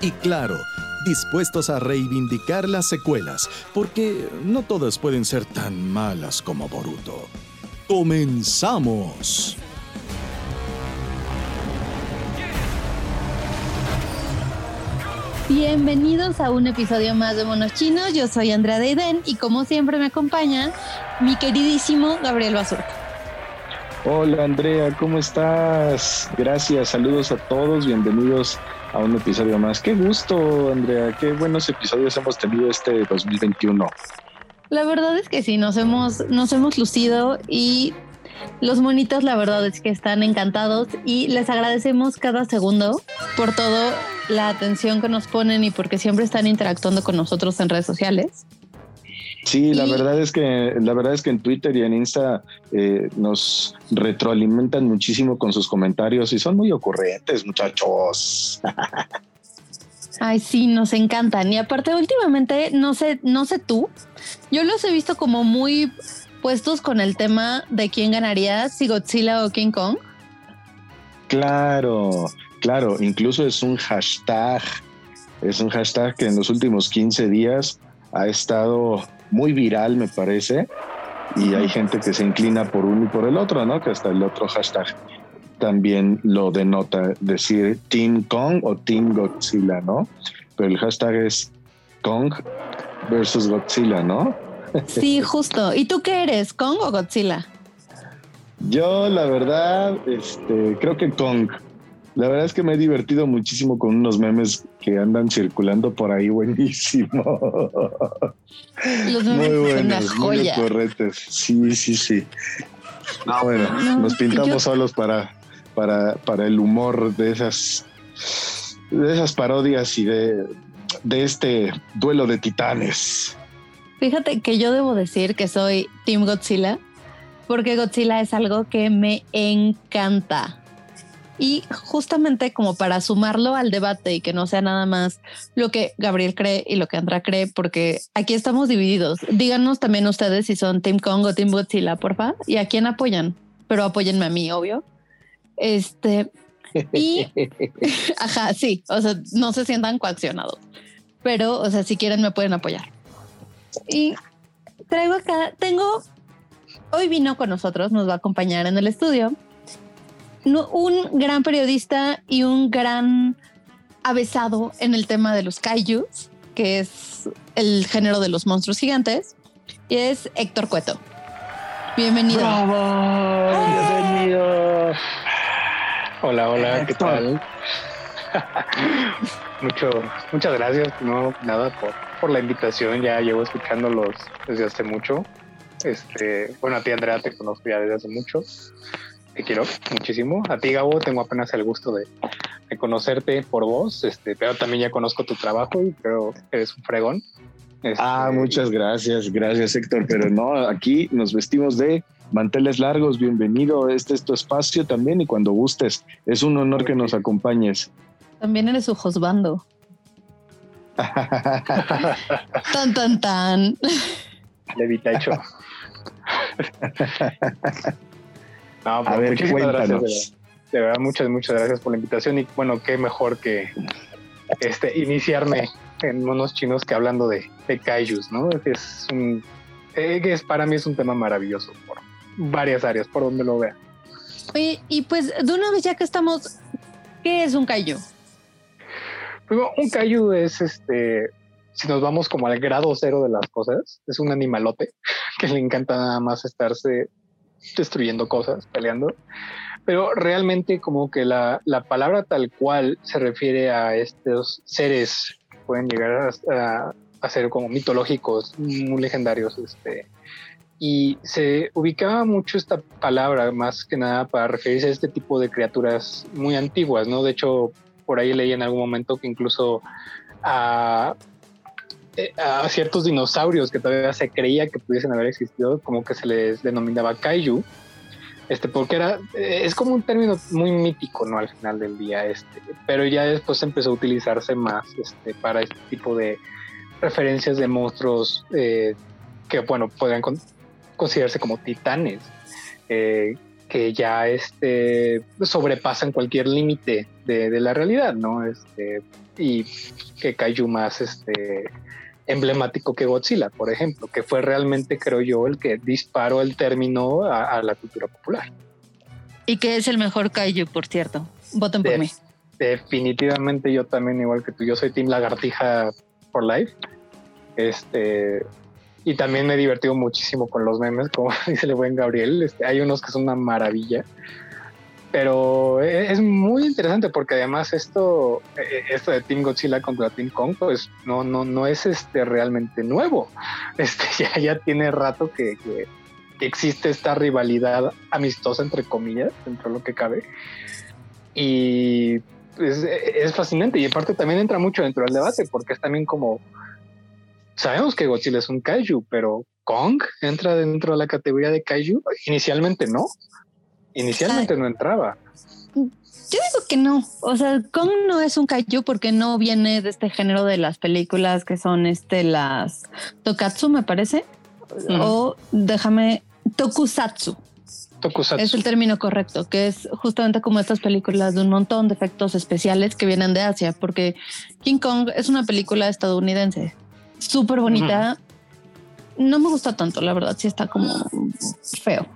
Y claro, dispuestos a reivindicar las secuelas, porque no todas pueden ser tan malas como Boruto. ¡Comenzamos! Bienvenidos a un episodio más de Monos Chinos. Yo soy Andrea Deiden y como siempre me acompaña mi queridísimo Gabriel Basurto. Hola Andrea, ¿cómo estás? Gracias, saludos a todos, bienvenidos a un episodio más. Qué gusto, Andrea, qué buenos episodios hemos tenido este 2021. La verdad es que sí, nos hemos, nos hemos lucido y los monitos la verdad es que están encantados y les agradecemos cada segundo por todo la atención que nos ponen y porque siempre están interactuando con nosotros en redes sociales. Sí, la verdad es que la verdad es que en Twitter y en Insta eh, nos retroalimentan muchísimo con sus comentarios y son muy ocurrentes, muchachos. Ay, sí, nos encantan. Y aparte, últimamente, no sé, no sé tú, yo los he visto como muy puestos con el tema de quién ganaría, si Godzilla o King Kong. Claro, claro, incluso es un hashtag, es un hashtag que en los últimos 15 días ha estado muy viral, me parece, y hay gente que se inclina por uno y por el otro, ¿no? Que hasta el otro hashtag también lo denota, decir Team Kong o Team Godzilla, ¿no? Pero el hashtag es Kong versus Godzilla, ¿no? Sí, justo. ¿Y tú qué eres, Kong o Godzilla? Yo, la verdad, este, creo que Kong. La verdad es que me he divertido muchísimo con unos memes que andan circulando por ahí, buenísimo. Los memes muy son buenos, muy joya. correctos. Sí, sí, sí. No, bueno, No, nos pintamos yo- solos para, para, para el humor de esas, de esas parodias y de, de este duelo de titanes. Fíjate que yo debo decir que soy Team Godzilla, porque Godzilla es algo que me encanta. Y justamente como para sumarlo al debate y que no sea nada más lo que Gabriel cree y lo que Andra cree, porque aquí estamos divididos. Díganos también ustedes si son Team Kong o Team Godzilla, porfa, y a quién apoyan. Pero apóyenme a mí, obvio. Este, y, ajá, sí, o sea, no se sientan coaccionados. Pero, o sea, si quieren me pueden apoyar. Y traigo acá, tengo, hoy vino con nosotros, nos va a acompañar en el estudio, un gran periodista y un gran avesado en el tema de los kaijus, que es el género de los monstruos gigantes, y es Héctor Cueto. Bienvenido. Bienvenido. Hola, hola, ¿qué Héctor. tal? Mucho, muchas gracias, no nada por, por la invitación, ya llevo escuchándolos desde hace mucho. Este, bueno, a ti Andrea te conozco ya desde hace mucho. Te quiero muchísimo. A ti Gabo tengo apenas el gusto de, de conocerte por vos, este, pero también ya conozco tu trabajo y creo que eres un fregón. Este, Ah, muchas gracias, gracias Héctor, pero no, aquí nos vestimos de manteles largos, bienvenido, este es tu espacio también y cuando gustes, es un honor que nos acompañes. También eres su josbando. Tan, tan, tan. Levita hecho. No, A pues, ver, muchísimas gracias, de cuéntanos. verdad. De verdad, muchas, muchas gracias por la invitación. Y bueno, qué mejor que este iniciarme en monos chinos que hablando de, de kaijus, ¿no? Es un eh, que es para mí es un tema maravilloso por varias áreas, por donde lo vea. Oye, y pues de una vez ya que estamos, ¿qué es un kaiju? un kaiju es este, si nos vamos como al grado cero de las cosas, es un animalote que le encanta nada más estarse destruyendo cosas, peleando. Pero realmente como que la, la palabra tal cual se refiere a estos seres que pueden llegar a, a, ser como mitológicos, muy legendarios, este, y se ubicaba mucho esta palabra más que nada para referirse a este tipo de criaturas muy antiguas, ¿no? De hecho, por ahí leí en algún momento que incluso a, eh, a ciertos dinosaurios que todavía se creía que pudiesen haber existido, como que se les denominaba kaiju, este, porque era, eh, es como un término muy mítico, ¿no? Al final del día, este, pero ya después empezó a utilizarse más, este, para este tipo de referencias de monstruos eh, que, bueno, podrían considerarse como titanes, eh, que ya este, sobrepasan cualquier límite de, la realidad, ¿no? Este, y que Kaiju más este, emblemático que Godzilla, por ejemplo, que fue realmente, creo yo, el que disparó el término a, la cultura popular. Y que es el mejor Kaiju, por cierto. Voten por mí. Definitivamente yo también, igual que tú, yo soy Team Lagartija for Life. Este, y también me he divertido muchísimo con los memes, como dice el buen Gabriel. Este, hay unos que son una maravilla. Pero e, es muy interesante porque además esto, e, esto de Team Godzilla contra Team Kong, pues no, no, no es este realmente nuevo. Este ya, ya tiene rato que, que, existe esta rivalidad amistosa entre comillas, dentro de lo que cabe. Y pues, e, es fascinante. Y aparte también entra mucho dentro del debate, porque es también como sabemos que Godzilla es un kaiju, pero Kong entra dentro de la categoría de kaiju. Inicialmente no. Inicialmente no entraba. Yo digo que no. O sea, Kong no es un kaiju porque no viene de este género de las películas que son este las Tokatsu, me parece. O déjame Tokusatsu. Tokusatsu. Es el término correcto, que es justamente como estas películas de un montón de efectos especiales que vienen de Asia, porque King Kong es una película estadounidense súper bonita. No me gusta tanto, la verdad, sí está como feo.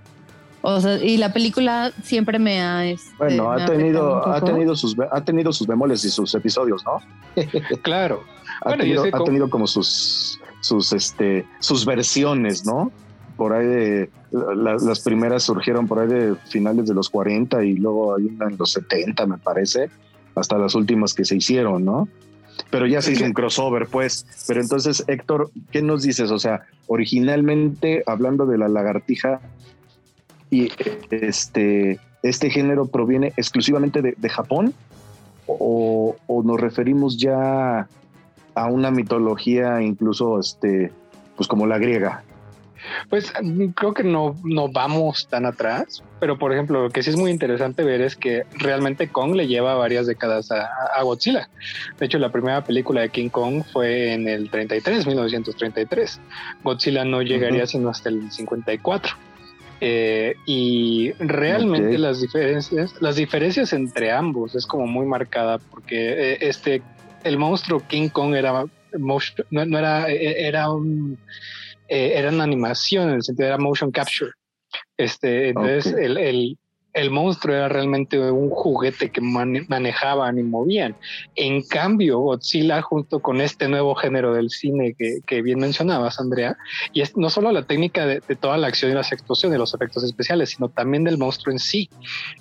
O sea, y la película siempre me ha. Este, bueno, ha tenido, ha tenido sus, ha tenido sus bemoles y sus episodios, ¿no? claro. ha, tenido, como sus, sus, este, sus versiones, ¿no? Por ahí de las primeras surgieron por ahí de finales de los 40 y luego hay una en los 70, me parece, hasta las últimas que se hicieron, ¿no? pero ya se hizo un crossover, pues. Pero entonces, Héctor, ¿qué nos dices? O sea, originalmente, hablando de la lagartija, y este, este género proviene exclusivamente de, Japón, o, nos referimos ya a una mitología incluso, este, pues como la griega. Pues mm, creo que no, no vamos tan atrás, pero por ejemplo, lo que sí es muy interesante ver es que realmente Kong le lleva varias décadas a, Godzilla. De hecho, la primera película de King Kong fue en el 33, 1933. Godzilla no llegaría sino hasta el 54. Eh, y realmente las diferencias, las diferencias entre ambos es como muy marcada porque eh, este, el monstruo King Kong era, no, no era, e, era un eh, era una animación, en el sentido era motion capture. Este, entonces el, el, el, monstruo era realmente un juguete que manejaban y movían. En cambio, Godzilla, junto con este nuevo género del cine que, bien mencionabas, Andrea, y es no solo la técnica de, toda la acción y las actuaciones, los efectos especiales, sino también del monstruo en sí,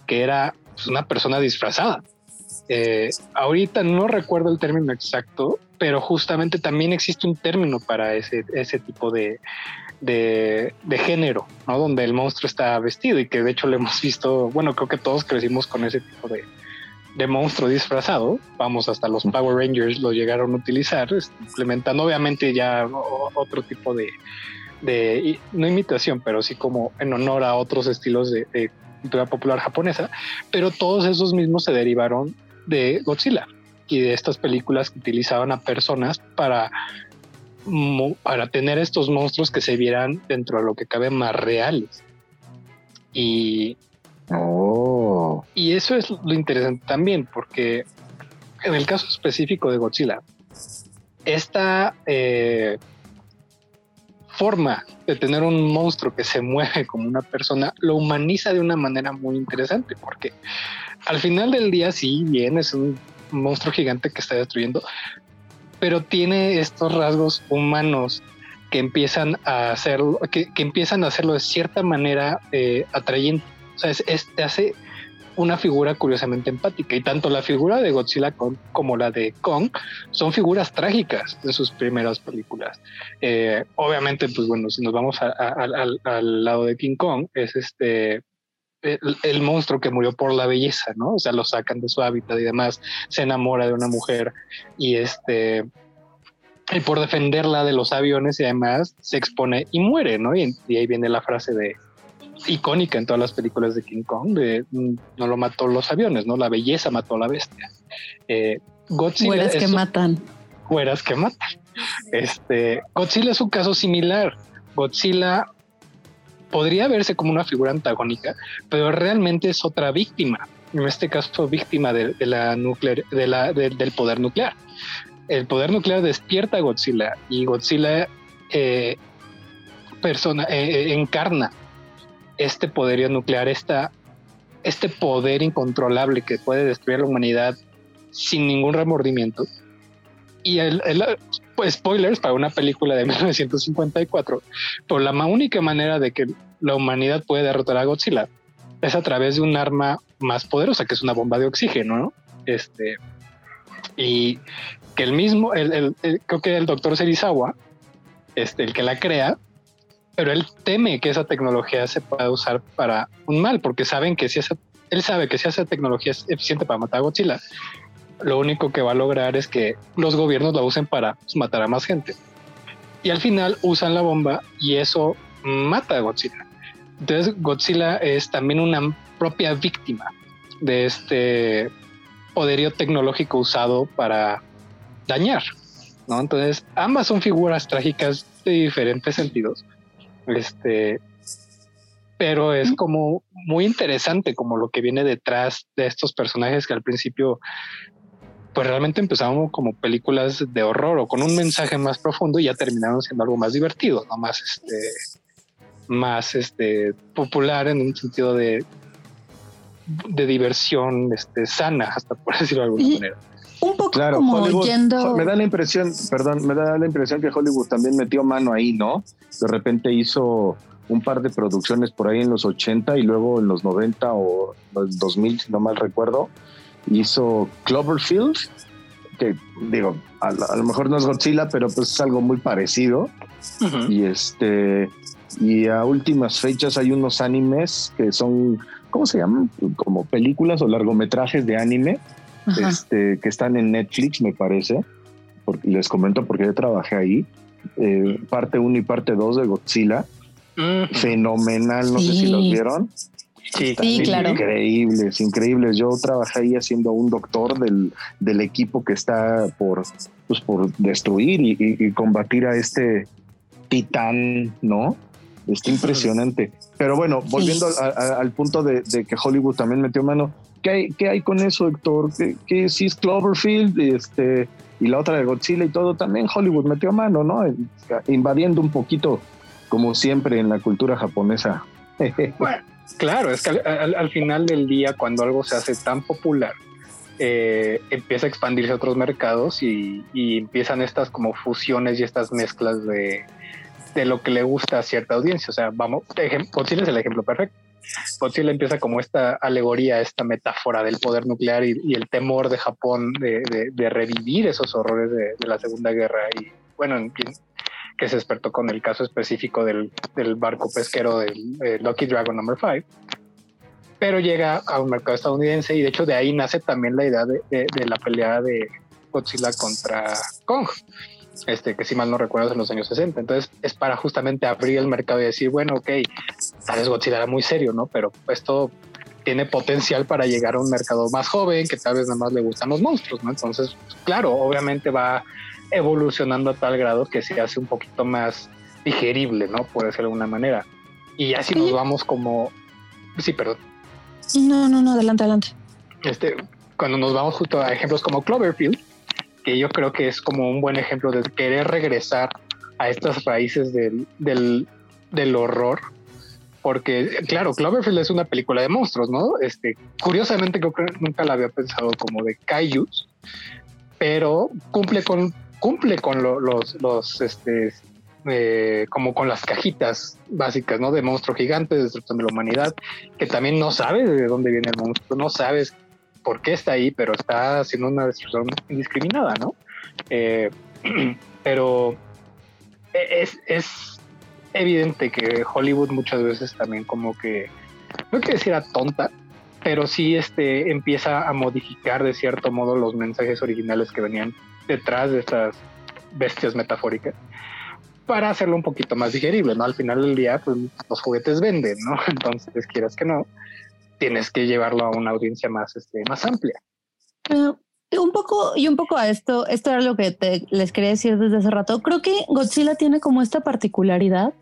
que era pues, una persona disfrazada. Eh, ahorita no recuerdo el término exacto, pero justamente también existe un término para ese tipo de, de, género, ¿no? Donde el monstruo está vestido y que de hecho lo hemos visto, bueno, creo que todos crecimos con ese tipo de, de monstruo disfrazado, vamos, hasta los Power Rangers lo llegaron a utilizar, implementando obviamente ya otro tipo de, de, no imitación, pero sí como en honor a otros estilos de, de cultura popular japonesa, pero todos esos mismos se derivaron de Godzilla y de estas películas que utilizaban a personas para, para tener estos monstruos que se vieran dentro de lo que cabe más reales. Y, oh. y eso es lo interesante también, porque en el caso específico de Godzilla, esta eh, forma de tener un monstruo que se mueve como una persona lo humaniza de una manera muy interesante, porque al final del día, sí, bien, es un monstruo gigante que está destruyendo, pero tiene estos rasgos humanos que empiezan a hacerlo, que, empiezan a hacerlo de cierta manera eh, atrayente. O sea, es, hace una figura curiosamente empática y tanto la figura de Godzilla como la de Kong son figuras trágicas de sus primeras películas. Eh, obviamente, pues bueno, si nos vamos al lado de King Kong, es este el, monstruo que murió por la belleza, ¿no? O sea, lo sacan de su hábitat y demás, se enamora de una mujer y este y por defenderla de los aviones y además se expone y muere, ¿no? Y, ahí viene la frase de icónica en todas las películas de King Kong de mm, no lo mató los aviones, ¿no? La belleza mató a la bestia. Eh, Godzilla que matan. Fueras que matan. Este Godzilla es un caso similar. Godzilla podría verse como una figura antagónica, pero realmente es otra víctima. En este caso, víctima del poder nuclear. El poder nuclear despierta a Godzilla y Godzilla eh, persona, eh, eh, encarna este poderío nuclear, este poder incontrolable que puede destruir la humanidad sin ningún remordimiento. Y el, pues, spoilers para una película de 1954, por la única manera de que la humanidad puede derrotar a Godzilla es a través de un arma más poderosa, que es una bomba de oxígeno, ¿no? Este, y que el mismo, el, creo que el doctor Serizawa, este, el que la crea, pero él teme que esa tecnología se pueda usar para un mal, porque saben que si esa, él sabe que si esa tecnología es eficiente para matar a Godzilla, lo único que va a lograr es que los gobiernos la usen para matar a más gente. Y al final usan la bomba y eso mata a Godzilla. Entonces Godzilla es también una propia víctima de este poderío tecnológico usado para dañar. ¿no? Entonces ambas son figuras trágicas de diferentes sentidos. Este, pero es como muy interesante como lo que viene detrás de estos personajes que al principio pues realmente empezamos como películas de horror o con un mensaje más profundo y ya terminaron siendo algo más divertido, no más este, más este, popular en un sentido de, de diversión este, sana, hasta por decirlo de alguna manera. Un poco como yendo... Me da la impresión, perdón, me da la impresión que Hollywood también metió mano ahí, ¿no? De repente hizo un par de producciones por ahí en los 80 y luego en los 90 o los 2000, si no mal recuerdo, hizo Cloverfield, que digo, a, lo mejor no es Godzilla, pero pues es algo muy parecido. Y este, y a últimas fechas hay unos animes que son, ¿cómo se llaman? Como películas o largometrajes de anime, este, que están en Netflix, me parece. Porque, les comento porque yo trabajé ahí. Eh, parte 1 y parte 2 de Godzilla. Fenomenal, no sé si los vieron. Sí, claro. Increíbles, increíbles. Yo trabajé ahí haciendo un doctor del, del equipo que está por, pues, por destruir y, combatir a este titán, ¿no? Está impresionante. Pero bueno, volviendo al punto de, que Hollywood también metió mano, ¿qué hay, qué hay con eso, Héctor? ¿Qué, si es Cloverfield este, y la otra de Godzilla y todo? También Hollywood metió mano, ¿no? Invadiendo un poquito, como siempre, en la cultura japonesa. Claro, es que al, final del día, cuando algo se hace tan popular, eh, empieza a expandirse a otros mercados y, empiezan estas como fusiones y estas mezclas de, lo que le gusta a cierta audiencia. O sea, vamos, Godzilla es el ejemplo perfecto. Godzilla empieza como esta alegoría, esta metáfora del poder nuclear y, el temor de Japón de, revivir esos horrores de, la Segunda Guerra. Y bueno, en que se despertó con el caso específico del, barco pesquero del Lucky Dragon Number 5, pero llega a un mercado estadounidense y de hecho de ahí nace también la idea de, la pelea de Godzilla contra Kong, este, que si mal no recuerdo en los años 60. Entonces es para justamente abrir el mercado y decir, bueno, ok, tal vez Godzilla era muy serio, ¿no? Pero esto tiene potencial para llegar a un mercado más joven que tal vez nada más le gustan los monstruos, ¿no? Entonces, claro, obviamente va evolucionando a tal grado que se hace un poquito más digerible, ¿no? Puede ser de alguna manera. Y así nos vamos como... Sí, perdón. No, no, no, adelante, adelante. Este, cuando nos vamos justo a ejemplos como Cloverfield, que yo creo que es como un buen ejemplo de querer regresar a estas raíces del, del, del horror porque claro, Cloverfield es una película de monstruos, ¿no? Este, curiosamente creo que nunca la había pensado como de kaijus, pero cumple con cumple con los los este eh, como con las cajitas básicas, ¿no? De monstruo gigante, de destrucción de la humanidad, que también no sabes de dónde viene el monstruo, no sabes por qué está ahí, pero está haciendo una destrucción indiscriminada, ¿no? Eh, pero es, es evidente que Hollywood muchas veces también como que, no quiero decir a tonta, pero sí este, empieza a modificar de cierto modo los mensajes originales que venían detrás de estas bestias metafóricas para hacerlo un poquito más digerible, ¿no? Al final del día, pues los juguetes venden, ¿no? Entonces, quieras que no, tienes que llevarlo a una audiencia más, este, más amplia. un poco, y un poco a esto, esto era lo que te, les quería decir desde hace rato. Creo que Godzilla tiene como esta particularidad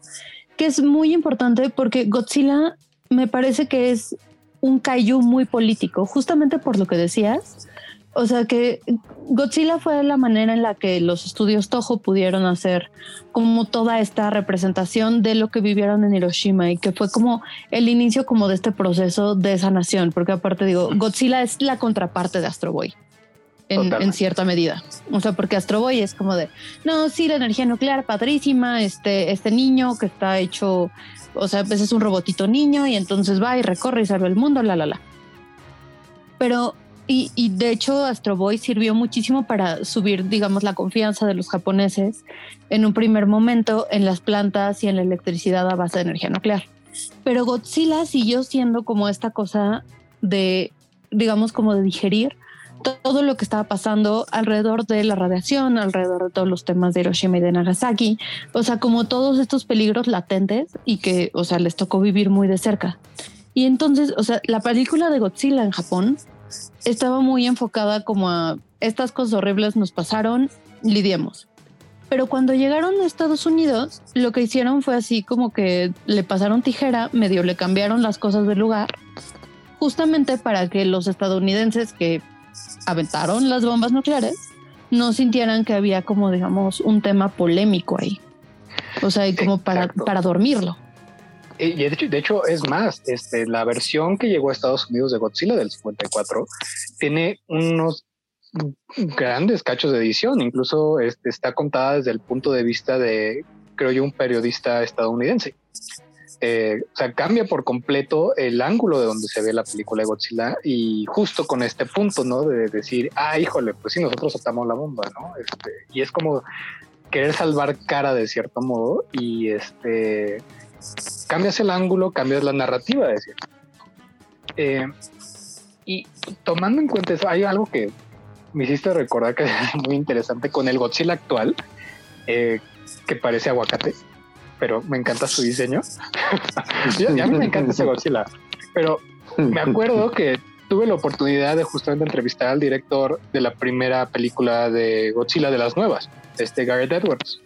que es muy importante porque Godzilla me parece que es un kaiju muy político, justamente por lo que decías. O sea que Godzilla fue la manera en la que los estudios Toho pudieron hacer como toda esta representación de lo que vivieron en Hiroshima y que fue como el inicio como de este proceso de sanación, porque aparte digo, Godzilla es la contraparte de Astro Boy. En, en, cierta medida. O sea, porque Astro Boy es como de, no, sí, la energía nuclear, padrísima, este, este niño que está hecho o sea, pues es un robotito niño y entonces va y recorre y salva el mundo, la, la, la. Pero, y, y de hecho, Astro Boy sirvió muchísimo para subir, digamos, la confianza de los japoneses en un primer momento en las plantas y en la electricidad a base de energía nuclear. Pero Godzilla siguió siendo como esta cosa de, digamos, como de digerir todo lo que estaba pasando alrededor de la radiación, alrededor de todos los temas de Hiroshima y de Nagasaki, o sea, como todos estos peligros latentes y que, o sea, les tocó vivir muy de cerca. Y entonces, o sea, la película de Godzilla en Japón estaba muy enfocada como a estas cosas horribles nos pasaron, lidiemos. Pero cuando llegaron a Estados Unidos, lo que hicieron fue así como que le pasaron tijera, medio le cambiaron las cosas del lugar, justamente para que los estadounidenses que aventaron las bombas nucleares, no sintieran que había como, digamos, un tema polémico ahí. O sea, como para, para dormirlo. Y de hecho, de hecho, es más, este, la versión que llegó a Estados Unidos de Godzilla del 54 tiene unos grandes cachos de edición, incluso este, está contada desde el punto de vista de, creo yo, un periodista estadounidense. Eh, o sea, cambia por completo el ángulo de donde se ve la película de Godzilla y justo con este punto, ¿no? De decir, ah, híjole, pues sí, nosotros soltamos la bomba, ¿no? Este, y es como querer salvar cara de cierto modo y este, cambias el ángulo, cambias la narrativa, de cierto. Eh, y tomando en cuenta eso, hay algo que me hiciste recordar que es muy interesante con el Godzilla actual, eh, que parece aguacate pero me encanta su diseño. y a mí me encanta ese Godzilla. Pero me acuerdo que tuve la oportunidad de justamente entrevistar al director de la primera película de Godzilla de las nuevas, este Garrett Edwards.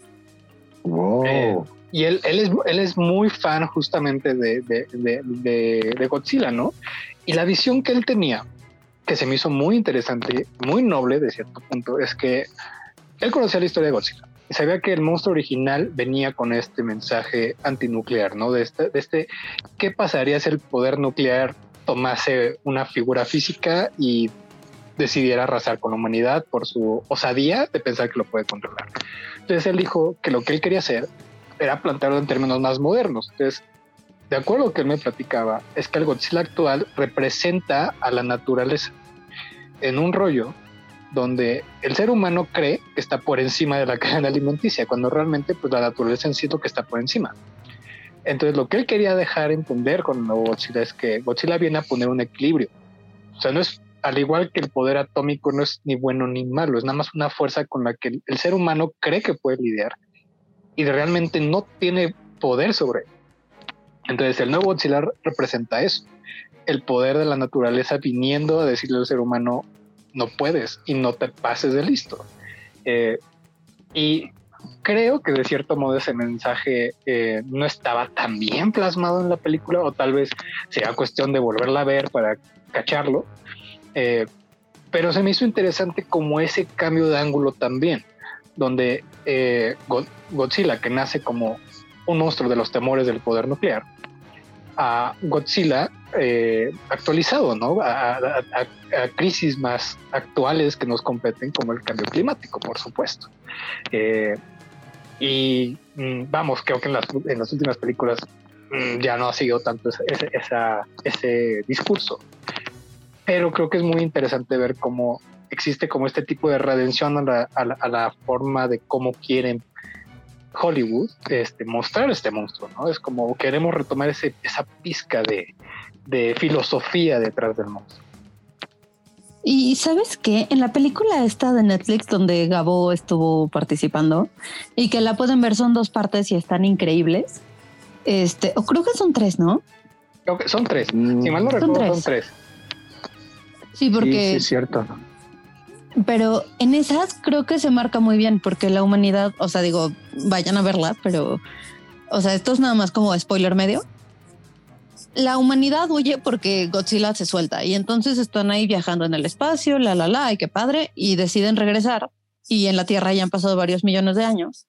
Wow. Eh, y él, él, es, él es muy fan justamente de, de, de, de, Godzilla, ¿no? Y la visión que él tenía, que se me hizo muy interesante, muy noble de cierto punto, es que él conocía la historia de Godzilla sabía que el monstruo original venía con este mensaje antinuclear, ¿no? De este, de este, ¿qué pasaría si el poder nuclear tomase una figura física y decidiera arrasar con la humanidad por su osadía de pensar que lo puede controlar? Entonces él dijo que lo que él quería hacer era plantearlo en términos más modernos. Entonces, de acuerdo a lo que él me platicaba, es que el Godzilla actual representa a la naturaleza en un rollo donde el ser humano cree que está por encima de la cadena alimenticia, cuando realmente pues la naturaleza en sí que está por encima. Entonces lo que él quería dejar entender con Godzilla es que Godzilla viene a poner un equilibrio. O sea, no es al igual que el poder atómico no es ni bueno ni malo, es nada más una fuerza con la que el, ser humano cree que puede lidiar y realmente no tiene poder sobre él. Entonces el nuevo Godzilla representa eso, el poder de la naturaleza viniendo a decirle al ser humano, no puedes y no te pases de listo. Eh, y creo que de cierto modo ese mensaje eh, no estaba tan bien plasmado en la película o tal vez sea cuestión de volverla a ver para cacharlo. Eh, pero se me hizo interesante como ese cambio de ángulo también, donde Godzilla, que nace como un monstruo de los temores del poder nuclear, a Godzilla eh, actualizado, ¿no? A, crisis más actuales que nos competen, como el cambio climático, por supuesto. Eh, y mm, vamos, creo que en las, en las últimas películas mm, ya no ha sido tanto ese, ese discurso. Pero creo que es muy interesante ver cómo existe como este tipo de redención a la, a la forma de cómo quieren Hollywood este, mostrar este monstruo, ¿no? Es como queremos retomar ese, esa pizca de, de filosofía detrás del monstruo. Y sabes qué, en la película esta de Netflix donde Gabo estuvo participando y que la pueden ver son dos partes y están increíbles. Este, o creo que son tres, ¿no? Creo que son tres. Si mal no recuerdo, son tres. Sí, porque sí, sí, es cierto. Pero en esas creo que se marca muy bien porque la humanidad, o sea, digo, vayan a verla, pero, o sea, esto es nada más como spoiler medio. La humanidad huye porque Godzilla se suelta y entonces están ahí viajando en el espacio, la, la, la, y qué padre, y deciden regresar y en la Tierra ya han pasado varios millones de años.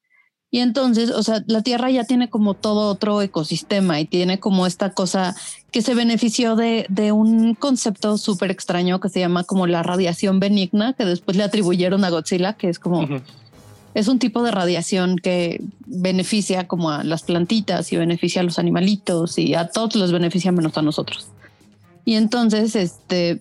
Y entonces, o sea, la Tierra ya tiene como todo otro ecosistema y tiene como esta cosa que se benefició de, de un concepto súper extraño que se llama como la radiación benigna, que después le atribuyeron a Godzilla, que es como, es un tipo de radiación que beneficia como a las plantitas y beneficia a los animalitos y a todos los beneficia menos a nosotros. Y entonces, este,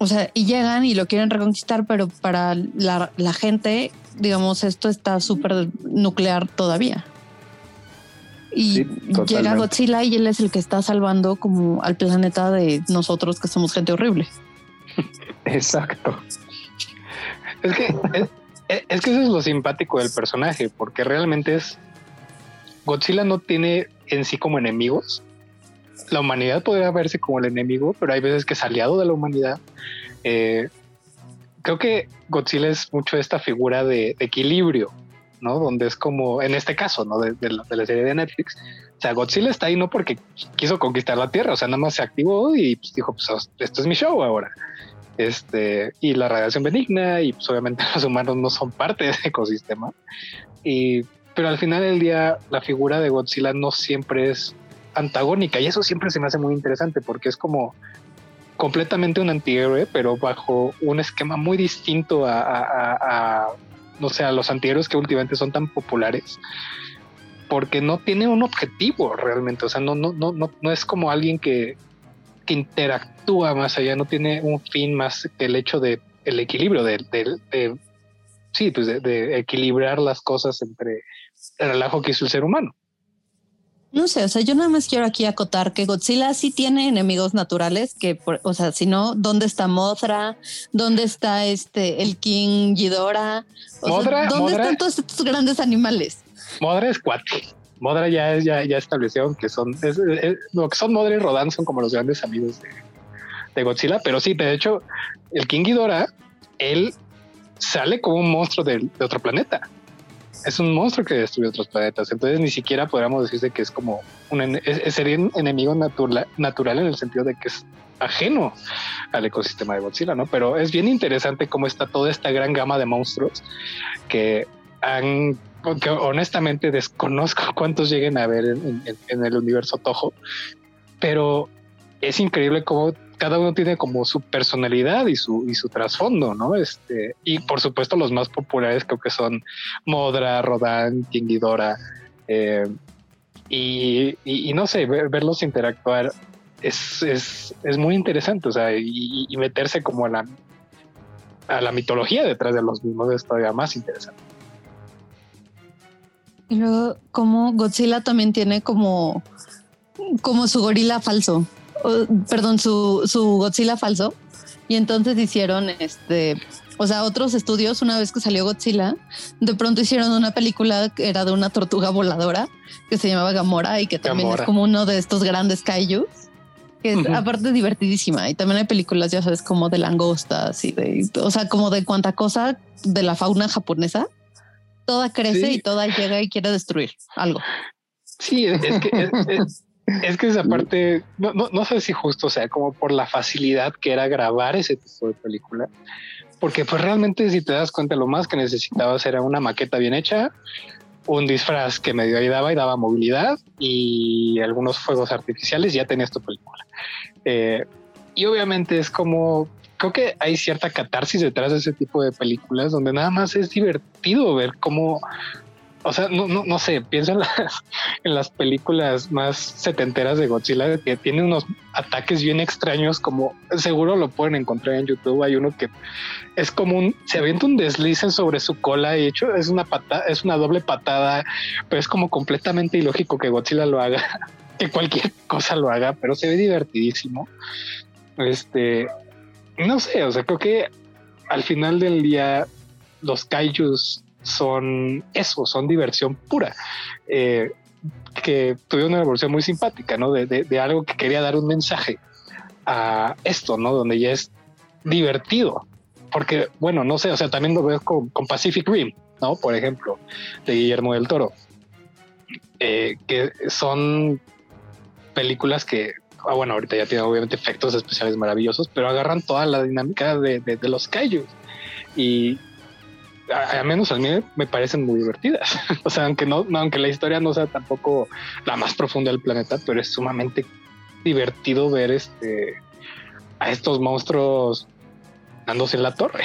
o sea, y llegan y lo quieren reconquistar, pero para la, la gente digamos, esto está súper nuclear todavía. Y llega Godzilla y él es el que está salvando como al planeta de nosotros que somos gente horrible. Exacto. Es que es, que eso es lo simpático del personaje, porque realmente es Godzilla no tiene en sí como enemigos. La humanidad podría verse como el enemigo, pero hay veces que es aliado de la humanidad. Eh, creo que Godzilla es mucho esta figura de, equilibrio, ¿no? Donde es como, en este caso, ¿no? De, la, serie de Netflix. O sea, Godzilla está ahí no porque quiso conquistar la Tierra, o sea, nada más se activó y pues, dijo, pues esto es mi show ahora. Este, y la radiación benigna, y pues obviamente los humanos no son parte de ese ecosistema. Y, pero al final del día, la figura de Godzilla no siempre es antagónica, y eso siempre se me hace muy interesante porque es como completamente un antihéroe, pero bajo un esquema muy distinto a, no sé, a los antihéroes que últimamente son tan populares, porque no tiene un objetivo realmente, o sea, no, no, no, no, no es como alguien que, que interactúa más allá, no tiene un fin más que el hecho de el equilibrio, de, de, sí, pues de, equilibrar las cosas entre el relajo que hizo el ser humano. No sé, o sea, yo nada más quiero aquí acotar que Godzilla sí tiene enemigos naturales, que, o sea, si no, ¿dónde está Mothra? ¿Dónde está este, el King Ghidorah? ¿Dónde están todos estos grandes animales? Modra es cuate. Modra ya, ya, ya establecieron que son, lo que son Modra y Rodan son como los grandes amigos de, Godzilla, pero sí, de hecho, el King Ghidorah, él sale como un monstruo de otro planeta es un monstruo que destruye otros planetas. Entonces ni siquiera podríamos decirse que es como un sería un enemigo natural, natural en el sentido de que es ajeno al ecosistema de Godzilla, ¿no? Pero es bien interesante cómo está toda esta gran gama de monstruos que han que honestamente desconozco cuántos lleguen a ver en, en el universo Toho, pero es increíble cómo cada uno tiene como su personalidad y su, y su trasfondo, ¿no? Este, y por supuesto los más populares creo que son Modra, Rodan, Tingidora. Eh, y, no sé, verlos interactuar es, es, es, muy interesante, o sea, y, meterse como a la, a la mitología detrás de los mismos es todavía más interesante. Y luego, como Godzilla también tiene como, como su gorila falso perdón, su, su Godzilla falso. Y entonces hicieron este, o sea, otros estudios, una vez que salió Godzilla, de pronto hicieron una película que era de una tortuga voladora que se llamaba Gamora y que también es como uno de estos grandes kaijus, que es aparte divertidísima. Y también hay películas, ya sabes, como de langostas y de, o sea, como de cuanta cosa de la fauna japonesa. Toda crece y toda llega y quiere destruir algo. Sí, es que es que esa parte, no, no, no sé si justo sea como por la facilidad que era grabar ese tipo de película, porque pues realmente si te das cuenta lo más que necesitabas era una maqueta bien hecha, un disfraz que medio ayudaba y daba movilidad y algunos fuegos artificiales, ya tenías tu película. Eh, y obviamente es como, creo que hay cierta catarsis detrás de ese tipo de películas donde nada más es divertido ver cómo o sea, no, no, no sé, pienso en las, en las películas más setenteras de Godzilla que tiene unos ataques bien extraños, como seguro lo pueden encontrar en YouTube. Hay uno que es como un, se avienta un deslice sobre su cola y hecho es una patada, es una doble patada, pero es como completamente ilógico que Godzilla lo haga, que cualquier cosa lo haga, pero se ve divertidísimo. Este, no sé, o sea, creo que al final del día los kaijus son eso, son diversión pura. Eh, que tuvieron una evolución muy simpática, ¿no? De, algo que quería dar un mensaje a esto, ¿no? Donde ya es divertido. Porque, bueno, no sé, o sea, también lo veo con, Pacific Rim, ¿no? Por ejemplo, de Guillermo del Toro. Eh, que son películas que, ah, bueno, ahorita ya tienen obviamente efectos especiales maravillosos, pero agarran toda la dinámica de, de los kaijus y a, menos a mí me parecen muy divertidas. o sea, aunque no, aunque la historia no sea tampoco la más profunda del planeta, pero es sumamente divertido ver este a estos monstruos dándose en la torre.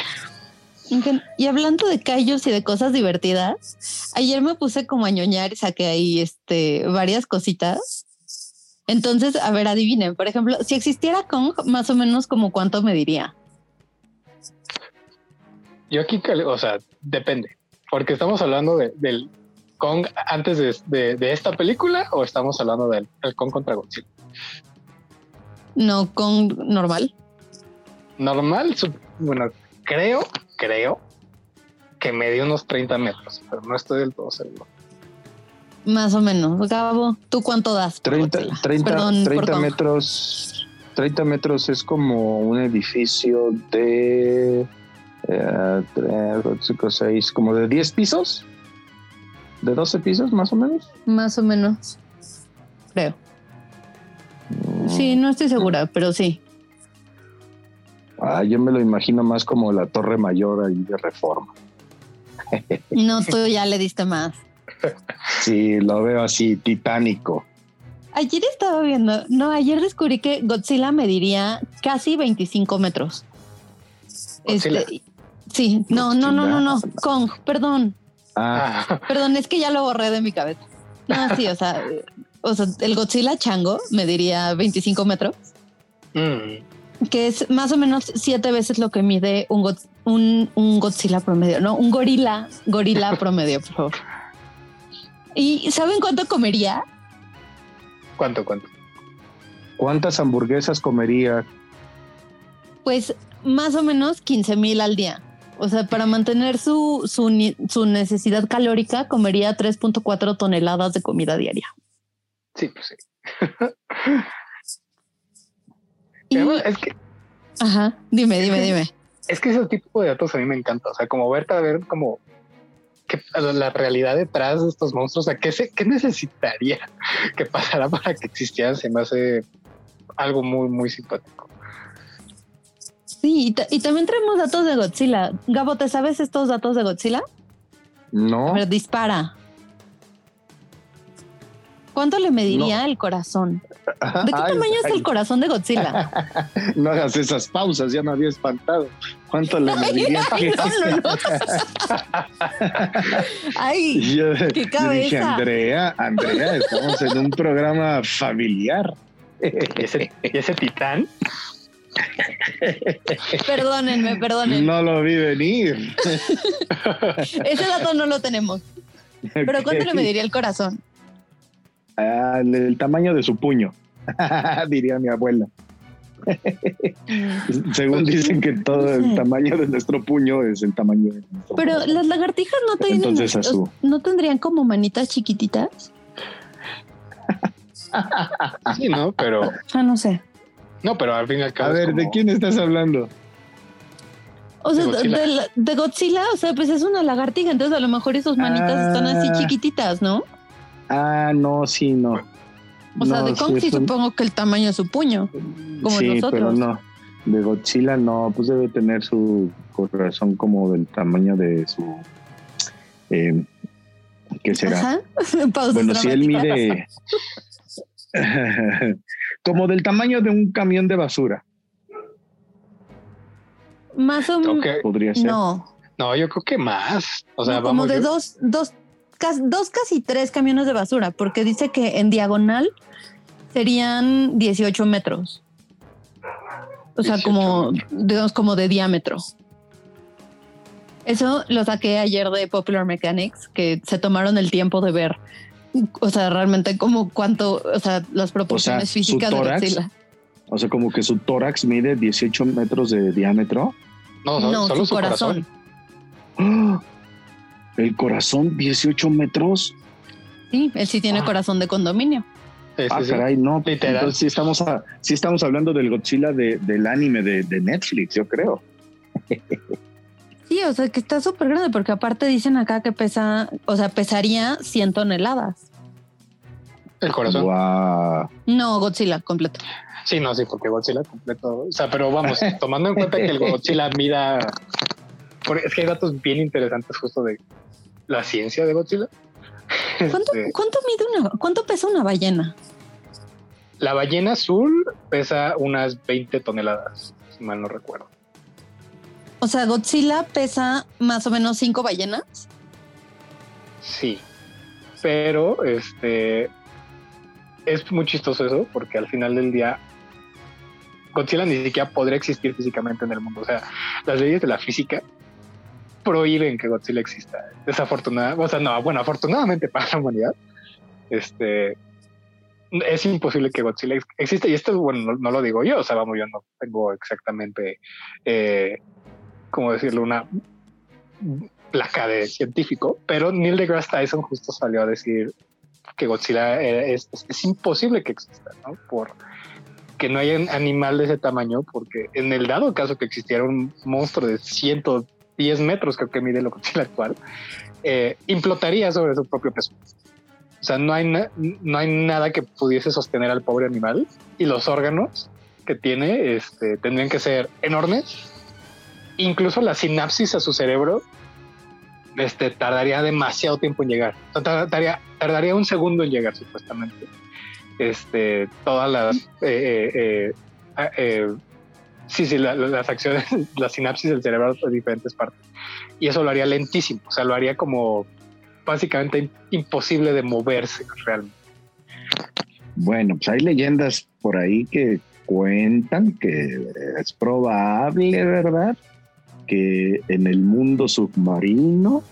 Y hablando de callos y de cosas divertidas, ayer me puse como a ñoñar y saqué ahí este, varias cositas. Entonces, a ver, adivinen, por ejemplo, si existiera Kong, más o menos como cuánto me diría. Yo aquí, o sea, depende, porque estamos hablando de, del Kong antes de, de, esta película o estamos hablando del Kong contra Godzilla. No, Kong normal. Normal, bueno, creo, creo que me dio unos 30 metros, pero no estoy del todo seguro. Más o menos. Gabo, ¿tú cuánto das? 30, 30, 30 metros. 30 metros es como un edificio de eh, 3, 5, 6, como de 10 pisos, de 12 pisos más o menos. Más o menos, creo. Mm. Sí, no estoy segura, pero sí. Ah, yo me lo imagino más como la Torre Mayor ahí de Reforma. No, tú ya le diste más. Sí, lo veo así, titánico. Ayer estaba viendo, no, ayer descubrí que Godzilla mediría casi 25 metros. Este, Sí, no, no, no, no, no, Kong, perdón. Ah. Perdón, es que ya lo borré de mi cabeza. No, sí, o sea, o sea, el Godzilla chango me diría 25 metros. Mm. Que es más o menos siete veces lo que mide un, un, un Godzilla promedio, no, un gorila, gorila promedio, por favor. ¿Y saben cuánto comería? ¿Cuánto, cuánto? ¿Cuántas hamburguesas comería? Pues más o menos 15 mil al día. O sea, para mantener su, su, necesidad calórica, comería 3.4 toneladas de comida diaria. Sí, pues sí. es que. Ajá, dime, dime, dime. Es que ese tipo de datos a mí me encanta. O sea, como ver, ver como que la realidad detrás de estos monstruos, o sea, ¿qué, se, qué necesitaría que pasara para que existieran? Se me hace algo muy, muy simpático. Sí, y, también traemos datos de Godzilla. Gabo, ¿te sabes estos datos de Godzilla? No. A ver, dispara. ¿Cuánto le mediría el corazón? ¿De qué tamaño es el corazón de Godzilla? no hagas esas pausas, ya me había espantado. ¿Cuánto le mediría? Ay, no, no, Ay, qué cabeza. Andrea, Andrea, estamos en un programa familiar. ¿Y ese, ¿Y ese titán? Perdónenme, perdónenme. No lo vi venir. Ese dato no lo tenemos. Pero ¿cuánto le mediría el corazón? Ah, el tamaño de su puño, diría mi abuela. Según dicen que todo el tamaño de nuestro puño es el tamaño de nuestro Pero las lagartijas no tienen, no tendrían como manitas chiquititas. sí, no, pero. Ah, no sé. No, pero al fin y al cabo. A ver, ¿de quién estás hablando? O sea, de Godzilla. o sea, pues es una lagartija, entonces a lo mejor esas manitas están así ah. chiquititas, ¿no? Ah, no, sí, no. O sea, de Kong sí, supongo que el tamaño de su puño, como sí, pero no. De Godzilla no, pues debe tener su corazón como del tamaño de su... Eh, ¿Qué será? Ajá. Bueno, si él mide como del tamaño de un camión de basura, Más o menos. Ok. podría ser. No, No, yo creo que más. O sea, no, como vamos. de yo- dos, dos, cas- dos, casi tres camiones de basura, porque dice que en diagonal serían 18 metros. O sea, 18 como, metros. digamos, como de diámetro. Eso lo saqué ayer de Popular Mechanics, que se tomaron el tiempo de ver, o sea, realmente como cuánto, o sea, las proporciones físicas de Godzilla. O sea, como que su tórax mide 18 metros de diámetro. No, so- No, solo su corazón. El corazón, 18 metros. Sí, él sí tiene Ah. corazón de condominio. Sí, sí, Ah, sí. caray, no. Literal. Entonces sí estamos, a- sí estamos hablando del Godzilla de- del anime de, de Netflix, yo creo. Sí, o sea, que está súper grande, porque aparte dicen acá que pesa, o sea, pesaría 100 toneladas. El corazón. No, Godzilla completo. Sí, no, sí, porque Godzilla completo. O sea, pero vamos, tomando en cuenta que el Godzilla mida. porque es que hay datos bien interesantes justo de la ciencia de Godzilla. ¿Cuánto, Este, cuánto mide una, cuánto pesa una ballena? la ballena azul pesa unas 20 toneladas, si mal no recuerdo. O sea, Godzilla pesa más o menos cinco ballenas. Sí, pero este es muy chistoso eso porque al final del día Godzilla ni siquiera podría existir físicamente en el mundo. O sea, las leyes de la física prohíben que Godzilla exista. Desafortunadamente, o sea, no, bueno, afortunadamente para la humanidad, este es imposible que Godzilla ex- exista. Y esto, bueno, no, no lo digo yo, o sea, vamos, yo no tengo exactamente, eh, ¿cómo decirlo? Una placa de científico, pero Neil deGrasse Tyson justo salió a decir que Godzilla es, es- es imposible que exista, ¿no? Por que no haya un animal de ese tamaño, porque en el dado caso que existiera un monstruo de 110 metros, creo que mide el Godzilla actual, eh, implotaría sobre su propio peso. O sea, no hay, na- no hay nada que pudiese sostener al pobre animal y los órganos que tiene este, tendrían que ser enormes. Incluso la sinapsis a su cerebro este, tardaría demasiado tiempo en llegar. Tardaría, un segundo en llegar, supuestamente. Este, todas las. eh, eh, eh, ah, eh, sí, sí, la- la- las acciones, la sinapsis del cerebro de diferentes partes. Y eso lo haría lentísimo. O sea, lo haría como básicamente im- imposible de moverse realmente. Bueno, pues hay leyendas por ahí que cuentan que es probable, ¿verdad? Que en el mundo submarino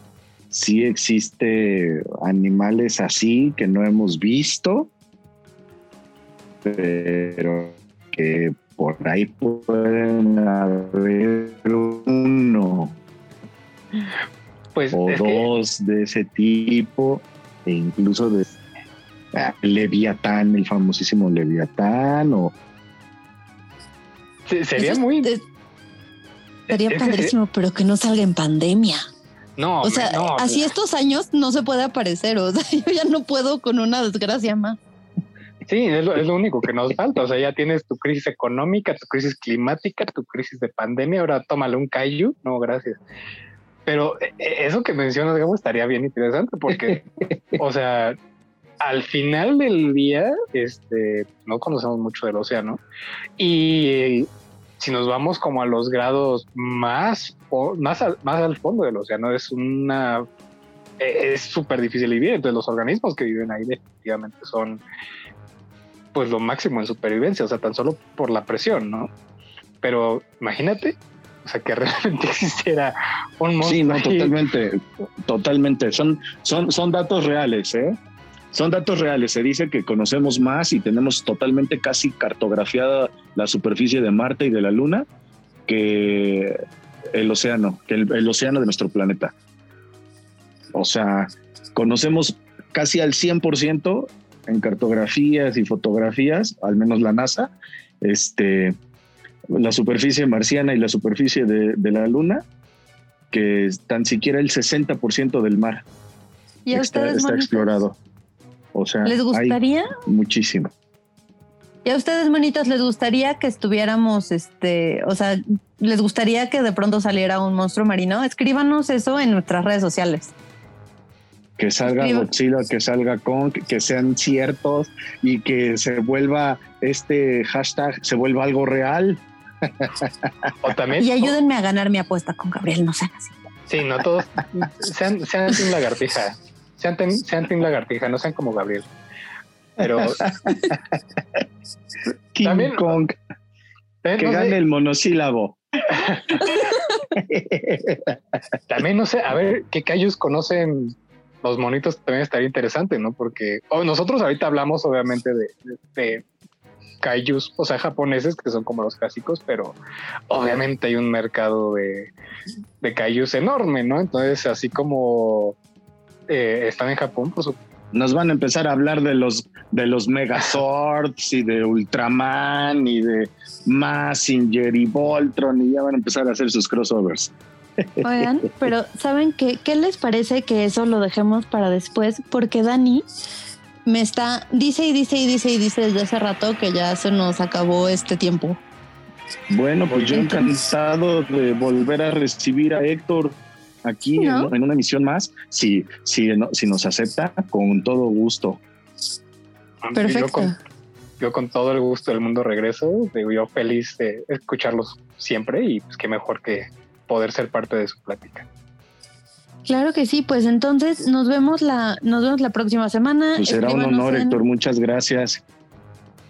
sí existe animales así que no hemos visto, pero que por ahí pueden haber uno Pues o que- dos de ese tipo, e incluso de Leviatán, el famosísimo Leviatán, o se- sería muy. Sería es padrísimo, pero que no salga en pandemia. No, O sea, no, así estos años no se puede aparecer. O sea, yo ya no puedo con una desgracia más. Sí, es lo, es lo único que nos falta. O sea, ya tienes tu crisis económica, tu crisis climática, tu crisis de pandemia. Ahora tómale un kaiju. No, gracias. Pero eh, eso que mencionas, Gabo, estaría bien interesante porque, o sea, al final del día, este, no conocemos mucho del océano y eh, si nos vamos como a los grados más, fo- más, al, más al fondo del océano, es una, eh, es súper difícil vivir. Entonces los organismos que viven ahí definitivamente son pues lo máximo en supervivencia, o sea, tan solo por la presión, ¿no? Pero imagínate, o sea, que realmente existiera un monstruo. Sí, no, ahí. totalmente, totalmente. Son, son, son datos reales, ¿eh? Son datos reales. Se dice que conocemos más y tenemos totalmente casi cartografiada la superficie de Marte y de la Luna que el océano, que el, el océano de nuestro planeta. O sea, conocemos casi al 100% en cartografías y fotografías, al menos la NASA, este, la superficie marciana y la superficie de, de la Luna, que tan siquiera el 60% del mar ¿Y a está, ustedes, está monitos? explorado. O sea, ¿Les hay gustaría? muchísimo. ¿Y a ustedes, monitos, les gustaría que estuviéramos, este, o sea, les gustaría que de pronto saliera un monstruo marino? Escríbanos eso en nuestras redes sociales. que salga Godzilla, que salga Kong, que sean ciertos y que se vuelva este hashtag, se vuelva algo real. o también, y ayúdenme a ganar mi apuesta con Gabriel, no sean así. Sí, no todos sean, sean Lagartija, sean, sean Team Lagartija, no sean como Gabriel. Pero King también, Kong, que gane el monosílabo. también no sé, a ver, ¿qué callos conocen los monitos también estaría interesante, ¿no? Porque oh, nosotros ahorita hablamos obviamente de, de, kaijus, o sea, japoneses que son como los clásicos, pero obviamente hay un mercado de, de kaijus enorme, ¿no? Entonces, así como eh, están en Japón, pues nos van a empezar a hablar de los de los Megazords y de Ultraman y de Massinger y Voltron y ya van a empezar a hacer sus crossovers. Oigan, pero ¿saben qué? ¿Qué les parece que eso lo dejemos para después? Porque Dani me está, dice y dice y dice y dice desde hace rato que ya se nos acabó este tiempo. Bueno, pues yo encantado de volver a recibir a Héctor aquí en, una emisión más. Si, si, si nos acepta, con todo gusto. Perfecto. Yo con, todo el gusto del mundo regreso. Digo, yo feliz de escucharlos siempre y pues qué mejor que poder ser parte de su plática. Claro que sí, pues entonces nos vemos la, nos vemos la próxima semana. Pues será un honor, Héctor, muchas gracias.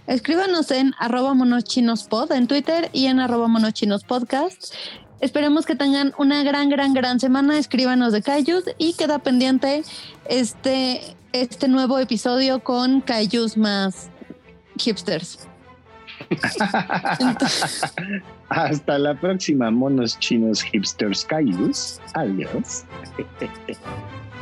Escríbanos en arroba monochinospod en Twitter y en arroba monochinospodcast. Esperemos que tengan una gran, gran, gran semana. Escríbanos de Cayus y queda pendiente este, este nuevo episodio con Cayus más hipsters. Hasta la próxima, monos chinos hipsters cayus. Adiós.